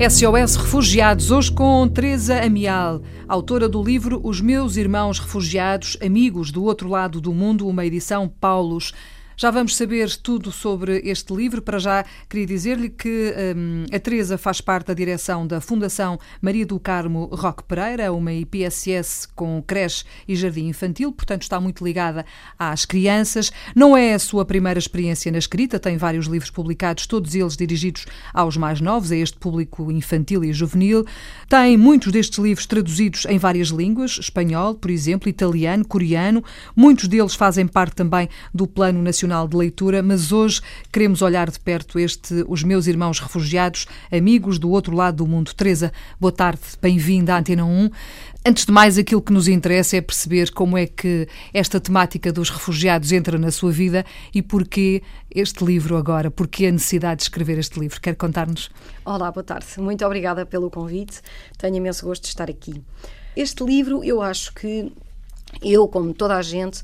SOS Refugiados, hoje com Teresa Amial, autora do livro Os Meus Irmãos Refugiados, Amigos do Outro Lado do Mundo, uma edição Paulos. Já vamos saber tudo sobre este livro. Para já, queria dizer-lhe que um, a Teresa faz parte da direção da Fundação Maria do Carmo Roque Pereira, uma IPSS com creche e jardim infantil, portanto está muito ligada às crianças. Não é a sua primeira experiência na escrita, tem vários livros publicados, todos eles dirigidos aos mais novos, a este público infantil e juvenil. Tem muitos destes livros traduzidos em várias línguas, espanhol, por exemplo, italiano, coreano. Muitos deles fazem parte também do Plano Nacional Nacional de Leitura, mas hoje queremos olhar de perto este Os Meus Irmãos Refugiados, amigos do outro lado do mundo. Teresa, boa tarde, bem-vinda à Antena 1. Antes de mais, aquilo que nos interessa é perceber como é que esta temática dos refugiados entra na sua vida e porquê este livro agora, porquê a necessidade de escrever este livro. Quer contar-nos? Olá, boa tarde. Muito obrigada pelo convite. Tenho imenso gosto de estar aqui. Este livro, eu acho que eu, como toda a gente,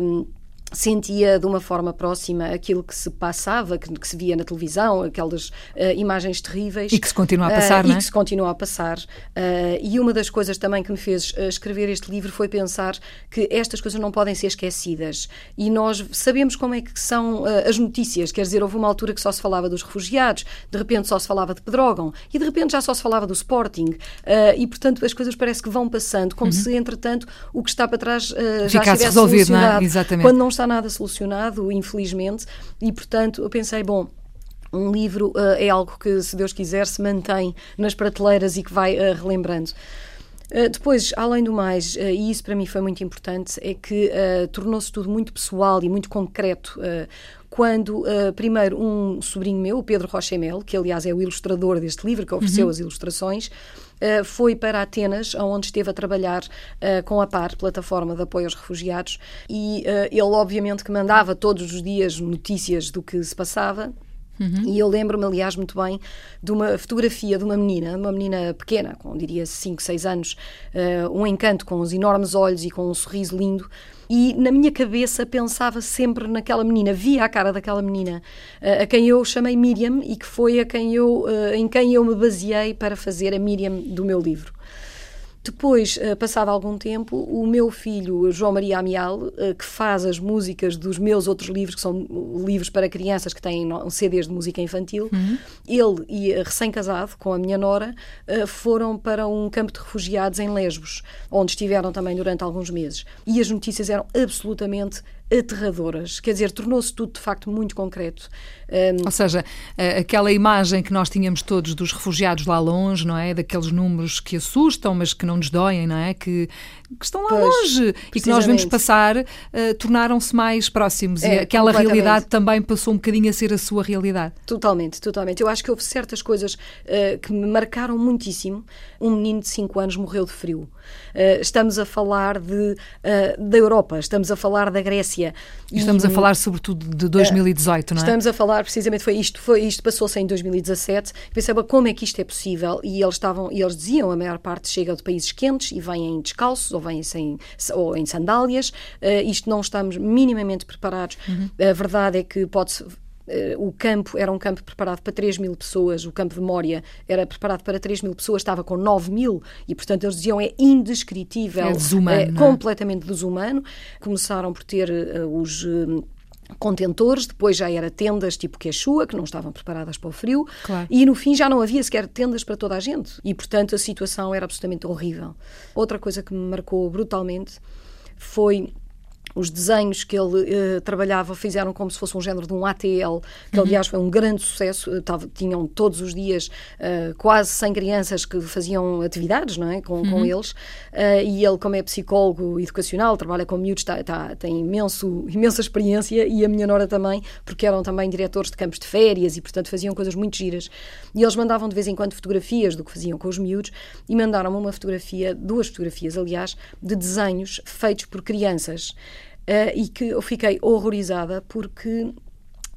hum, sentia de uma forma próxima aquilo que se passava, que, que se via na televisão, aquelas uh, imagens terríveis. E que se continua a passar, uh, não é? E que se continua a passar. Uh, e uma das coisas também que me fez escrever este livro foi pensar que estas coisas não podem ser esquecidas. E nós sabemos como é que são as notícias. Quer dizer, houve uma altura que só se falava dos refugiados, de repente só se falava de Pedrógão, e de repente já só se falava do Sporting. e, portanto, as coisas parece que vão passando, como uhum. se, entretanto, o que está para trás já estivesse resolvido, não é? Exatamente. Quando não está nada solucionado, infelizmente, e portanto eu pensei, bom, um livro uh, é algo que, se Deus quiser, se mantém nas prateleiras e que vai uh, relembrando. Uh, depois, além do mais, uh, e isso para mim foi muito importante, é que uh, tornou-se tudo muito pessoal e muito concreto. quando, primeiro, um sobrinho meu, o Pedro Rochemel, que aliás é o ilustrador deste livro, que ofereceu uhum. as ilustrações, Uh, foi para Atenas, onde esteve a trabalhar uh, com a PAR, Plataforma de Apoio aos Refugiados, e uh, ele obviamente que mandava todos os dias notícias do que se passava, Uhum. E eu lembro-me, aliás, muito bem de uma fotografia de uma menina, uma menina pequena, com diria 5, 6 anos, uh, um encanto, com os enormes olhos e com um sorriso lindo. E na minha cabeça pensava sempre naquela menina, via a cara daquela menina, uh, a quem eu chamei Miriam e que foi a quem eu, uh, em quem eu me baseei para fazer a Miriam do meu livro. Depois, eh, passado algum tempo, o meu filho, João Maria Amial, eh, que faz as músicas dos meus outros livros, que são livros para crianças que têm CDs de música infantil, uhum. ele e eh, recém-casado com a minha nora foram para um campo de refugiados em Lesbos, onde estiveram também durante alguns meses. E as notícias eram absolutamente aterradoras. Quer dizer, tornou-se tudo de facto muito concreto. Um... Ou seja, aquela imagem que nós tínhamos todos dos refugiados lá longe, não é? Daqueles números que assustam, mas que não nos doem, não é? Que, que estão lá pois, longe e que nós vemos passar, uh, tornaram-se mais próximos. É, e aquela realidade também passou um bocadinho a ser a sua realidade. Totalmente, totalmente. Eu acho que houve certas coisas uh, que me marcaram muitíssimo. Um menino de 5 anos morreu de frio. Uh, estamos a falar de, da Europa, estamos a falar da Grécia Estamos e, a falar sobretudo de 2018, não é? Estamos a falar precisamente foi isto, foi isto passou-se em 2017. Pensava como é que isto é possível e eles estavam e eles diziam a maior parte chega de países quentes e vêm descalços ou vêm sem ou em sandálias. Isto não estamos minimamente preparados. Uhum. A verdade é que pode-se eh, o campo era um campo preparado para 3 mil pessoas, o campo de Mória era preparado para 3 mil pessoas, estava com 9 mil, e portanto eles diziam é indescritível, é, desumano, é completamente desumano. Começaram por ter uh, os. Uh, contentores, depois já era tendas tipo Quechua, que não estavam preparadas para o frio, claro. e no fim já não havia sequer tendas para toda a gente. E, portanto, a situação era absolutamente horrível. Outra coisa que me marcou brutalmente foi os desenhos que ele uh, trabalhava fizeram como se fosse um género de um ATL, que uhum. aliás foi um grande sucesso. Uh, tava, tinham todos os dias uh, quase 100 crianças que faziam atividades não é? com, uhum. com eles. e ele, como é psicólogo educacional, trabalha com miúdos, tá, tá, tem imenso, imensa experiência e a minha nora também, porque eram também diretores de campos de férias e, portanto, faziam coisas muito giras. E eles mandavam de vez em quando fotografias do que faziam com os miúdos e mandaram-me uma fotografia, duas fotografias, aliás, de desenhos feitos por crianças. Uh, e que eu fiquei horrorizada porque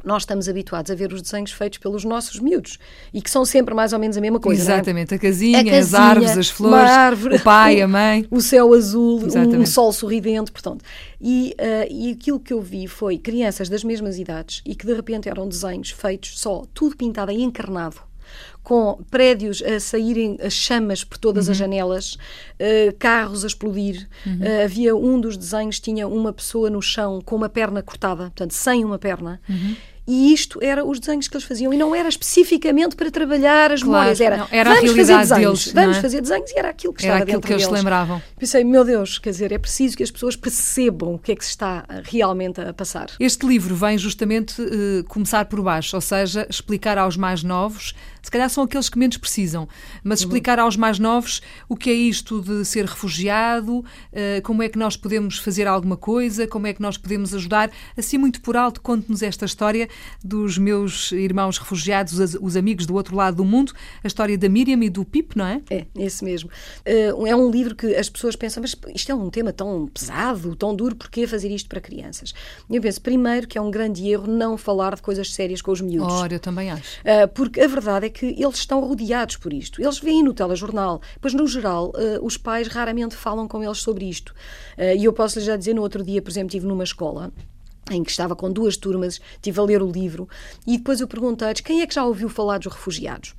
nós estamos habituados a ver os desenhos feitos pelos nossos miúdos e que são sempre mais ou menos a mesma coisa. Exatamente, é? a, casinha, a, casinha, as árvores, as flores, árvore, o pai, a mãe. O céu azul, um, um, sol sorridente, portanto. E, uh, e aquilo que eu vi foi crianças das mesmas idades e que de repente eram desenhos feitos só, tudo pintado em encarnado com prédios a saírem as chamas por todas uhum. as janelas, uh, carros a explodir. Uhum. Uh, havia um dos desenhos tinha uma pessoa no chão com uma perna cortada, portanto, sem uma perna. Uhum. E isto era os desenhos que eles faziam. E não era especificamente para trabalhar as claro, memórias. Era, não, era vamos a fazer desenhos. deles. Vamos é? fazer desenhos e era aquilo que era estava aquilo dentro que eles deles. lembravam. Pensei, meu Deus, quer dizer, é preciso que as pessoas percebam o que é que se está realmente a passar. Este livro vem justamente uh, começar por baixo, ou seja, explicar aos mais novos, se calhar são aqueles que menos precisam, mas uhum. explicar aos mais novos o que é isto de ser refugiado, uh, como é que nós podemos fazer alguma coisa, como é que nós podemos ajudar. Assim, muito por alto, conte-nos esta história dos meus irmãos refugiados, os amigos do outro lado do mundo, a história da Miriam e do Pip, não é? É, esse mesmo. Uh, é um livro que as pessoas pensam, mas isto é um tema tão pesado, tão duro, porquê fazer isto para crianças? Eu penso, primeiro, que é um grande erro não falar de coisas sérias com os miúdos. Ora, eu também acho. Uh, porque a verdade é que eles estão rodeados por isto. Eles veem no telejornal, pois no geral, uh, os pais raramente falam com eles sobre isto. E eu posso lhe já dizer, no outro dia, por exemplo, estive numa escola em que estava com duas turmas, estive a ler o livro e depois eu perguntei-lhes quem é que já ouviu falar dos refugiados.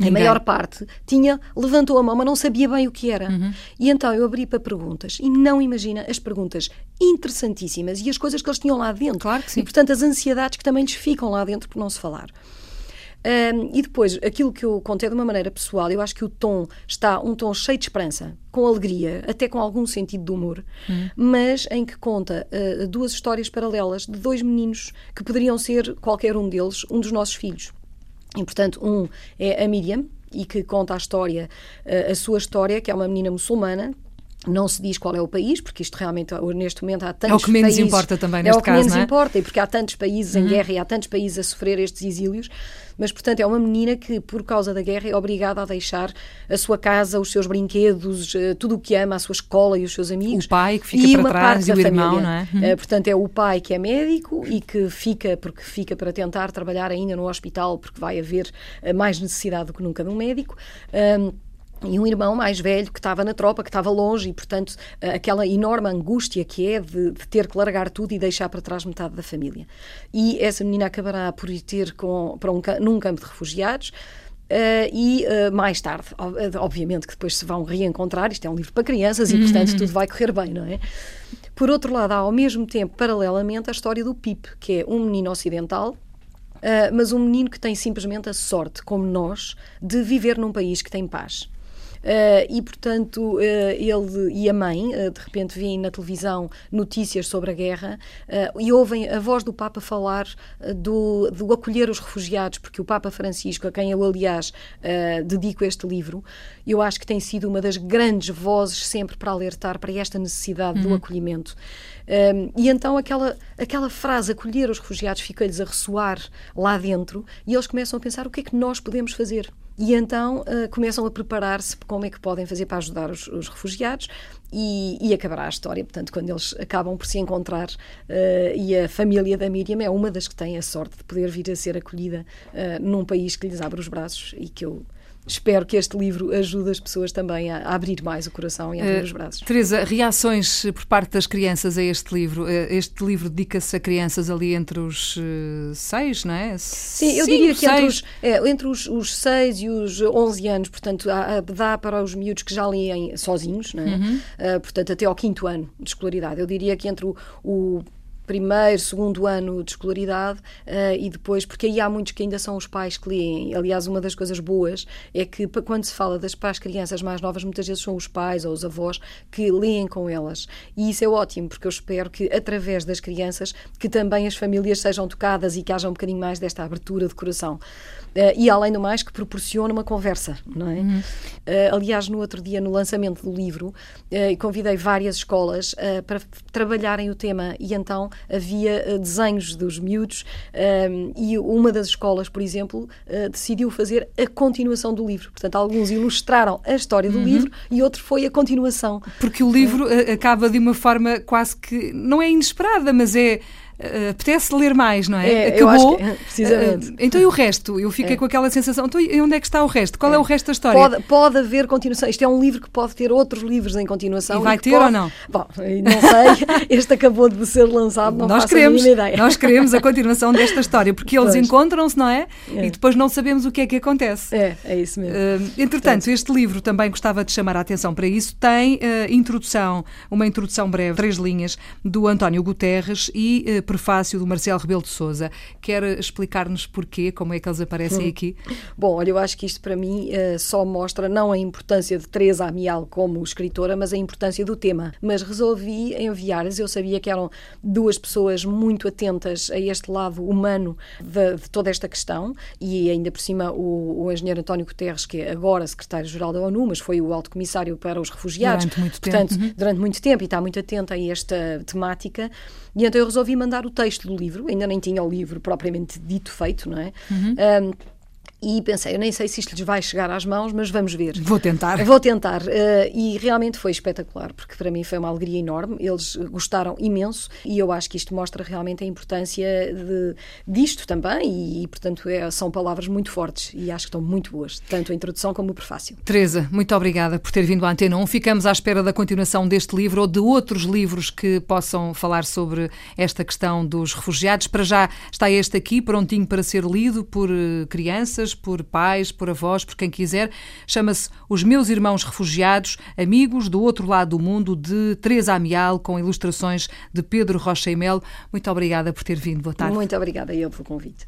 Ninguém. A maior parte tinha, levantou a mão, mas não sabia bem o que era. Uhum. E então eu abri para perguntas e não imagina as perguntas interessantíssimas e as coisas que eles tinham lá dentro. Claro que sim. E portanto as ansiedades que também lhes ficam lá dentro por não se falar. Um, e depois, aquilo que eu contei de uma maneira pessoal, eu acho que o tom está um tom cheio de esperança, com alegria, até com algum sentido de humor, hum. mas em que conta uh, duas histórias paralelas de dois meninos que poderiam ser, qualquer um deles, um dos nossos filhos. E, portanto, um é a Miriam, e que conta a história, uh, a sua história, que é uma menina muçulmana, não se diz qual é o país, porque isto realmente, neste momento, há tantos países... É o que menos países, importa também neste caso, É o que caso, menos é? importa, e porque há tantos países em uhum. guerra e há tantos países a sofrer estes exílios. Mas, portanto, é uma menina que, por causa da guerra, é obrigada a deixar a sua casa, os seus brinquedos, eh, tudo o que ama, a sua escola e os seus amigos. O pai que fica e para trás e o irmão, família. não é? Uhum. Portanto, é o pai que é médico e que fica, porque fica para tentar trabalhar ainda no hospital, porque vai haver eh, mais necessidade do que nunca de um médico. Um, e um irmão mais velho que estava na tropa, que estava longe, e portanto aquela enorme angústia que é de, de, ter que largar tudo e deixar para trás metade da família. E essa menina acabará por ir ter com, para um, num campo de refugiados. Uh, e uh, mais tarde, obviamente que depois se vão reencontrar, isto é um livro para crianças e portanto tudo vai correr bem, não é? Por outro lado, há ao mesmo tempo, paralelamente, a história do Pip, que é um menino ocidental Uh, mas um menino que tem simplesmente a sorte, como nós, de viver num país que tem paz. Uh, e, portanto, uh, ele e a mãe, uh, de repente, vêm na televisão notícias sobre a guerra e ouvem a voz do Papa falar do, do acolher os refugiados, porque o Papa Francisco, a quem eu, aliás, dedico este livro, eu acho que tem sido uma das grandes vozes sempre para alertar para esta necessidade uhum. do acolhimento. Um, e então aquela, aquela frase, acolher os refugiados, fica-lhes a ressoar lá dentro e eles começam a pensar o que é que nós podemos fazer. E então uh, começam a preparar-se como é que podem fazer para ajudar os, os refugiados e, e, acabará a história. Portanto, quando eles acabam por se encontrar uh, e a família da Miriam é uma das que tem a sorte de poder vir a ser acolhida uh, num país que lhes abre os braços e que eu espero que este livro ajude as pessoas também a, abrir mais o coração e a abrir uh, os braços. Teresa, reações por parte das crianças a este livro? Uh, este livro dedica-se a crianças ali entre os uh, seis, não é? Sim, eu diria que entre, os, é, entre os, os seis e os onze anos, portanto, há, dá para os miúdos que já leem sozinhos, não é? Uhum. portanto, até ao quinto ano de escolaridade. Eu diria que entre o, o primeiro, segundo ano de escolaridade uh, e depois, porque aí há muitos que ainda são os pais que leem. Aliás, uma das coisas boas é que quando se fala das para as crianças mais novas, muitas vezes são os pais ou os avós que leem com elas. E isso é ótimo, porque eu espero que através das crianças que também as famílias sejam tocadas e que haja um bocadinho mais desta abertura de coração. Uh, e além do mais que proporciona uma conversa, não é? Uhum. Uh, aliás, no outro dia, no lançamento do livro, convidei várias escolas para trabalharem o tema e então havia desenhos dos miúdos e uma das escolas, por exemplo, decidiu fazer a continuação do livro. Portanto, alguns ilustraram a história do uhum. livro e outro foi a continuação. Porque o livro acaba de uma forma quase que não é inesperada, mas é uh, apetece ler mais, não é? é Acabou. Que, precisamente. Uh, então e o resto? Eu fiquei é. com aquela sensação. Então, e onde é que está o resto? Qual é, é o resto da história? Pode, pode, haver continuação. Isto é um livro que pode ter outros livros em continuação. E vai ter pode... ou não? Bom, não sei. este acabou de ser lançado, não nós faço queremos, a ideia. Nós queremos a continuação desta história, porque eles encontram-se, não é? E depois não sabemos o que é que acontece. É, é isso mesmo. Uh, entretanto, Portanto, este livro também gostava de chamar a atenção para isso. Tem introdução, uma introdução breve, três linhas, do António Guterres e prefácio do Marcelo Rebelo de Souza. Quer explicar-nos porquê, como é que eles aparecem hum. aqui? Bom, olha, eu acho que isto para mim uh, só mostra não a importância de Teresa Amial como escritora, mas a importância do tema. Mas resolvi enviar-lhes, eu sabia que eram duas pessoas muito atentas a este lado humano de, de toda esta questão e ainda por cima o, o engenheiro António Guterres, que é agora secretário-geral da ONU, mas foi o alto comissário para os refugiados. Durante muito Portanto, tempo. Uhum. durante muito tempo e está muito atento a esta temática. E então eu resolvi mandar o texto do livro, ainda nem tinha o livro propriamente dito feito, não é? Uhum. Um, e pensei, eu nem sei se isto lhes vai chegar às mãos, mas vamos ver. Vou tentar. Vou tentar. Uh, e realmente foi espetacular, porque para mim foi uma alegria enorme. Eles gostaram imenso e eu acho que isto mostra realmente a importância de, disto também. E, e portanto, é, são palavras muito fortes e acho que estão muito boas, tanto a introdução como o prefácio. Teresa, muito obrigada por ter vindo à Antena 1. Ficamos à espera da continuação deste livro ou de outros livros que possam falar sobre esta questão dos refugiados. Para já está este aqui, prontinho para ser lido por eh, crianças por pais, por avós, por quem quiser. Chama-se Os Meus Irmãos Refugiados, Amigos do Outro Lado do Mundo, de Teresa Amial, com ilustrações de Pedro Rocha e Mel. Muito obrigada por ter vindo. Boa tarde. Muito obrigada eu pelo convite.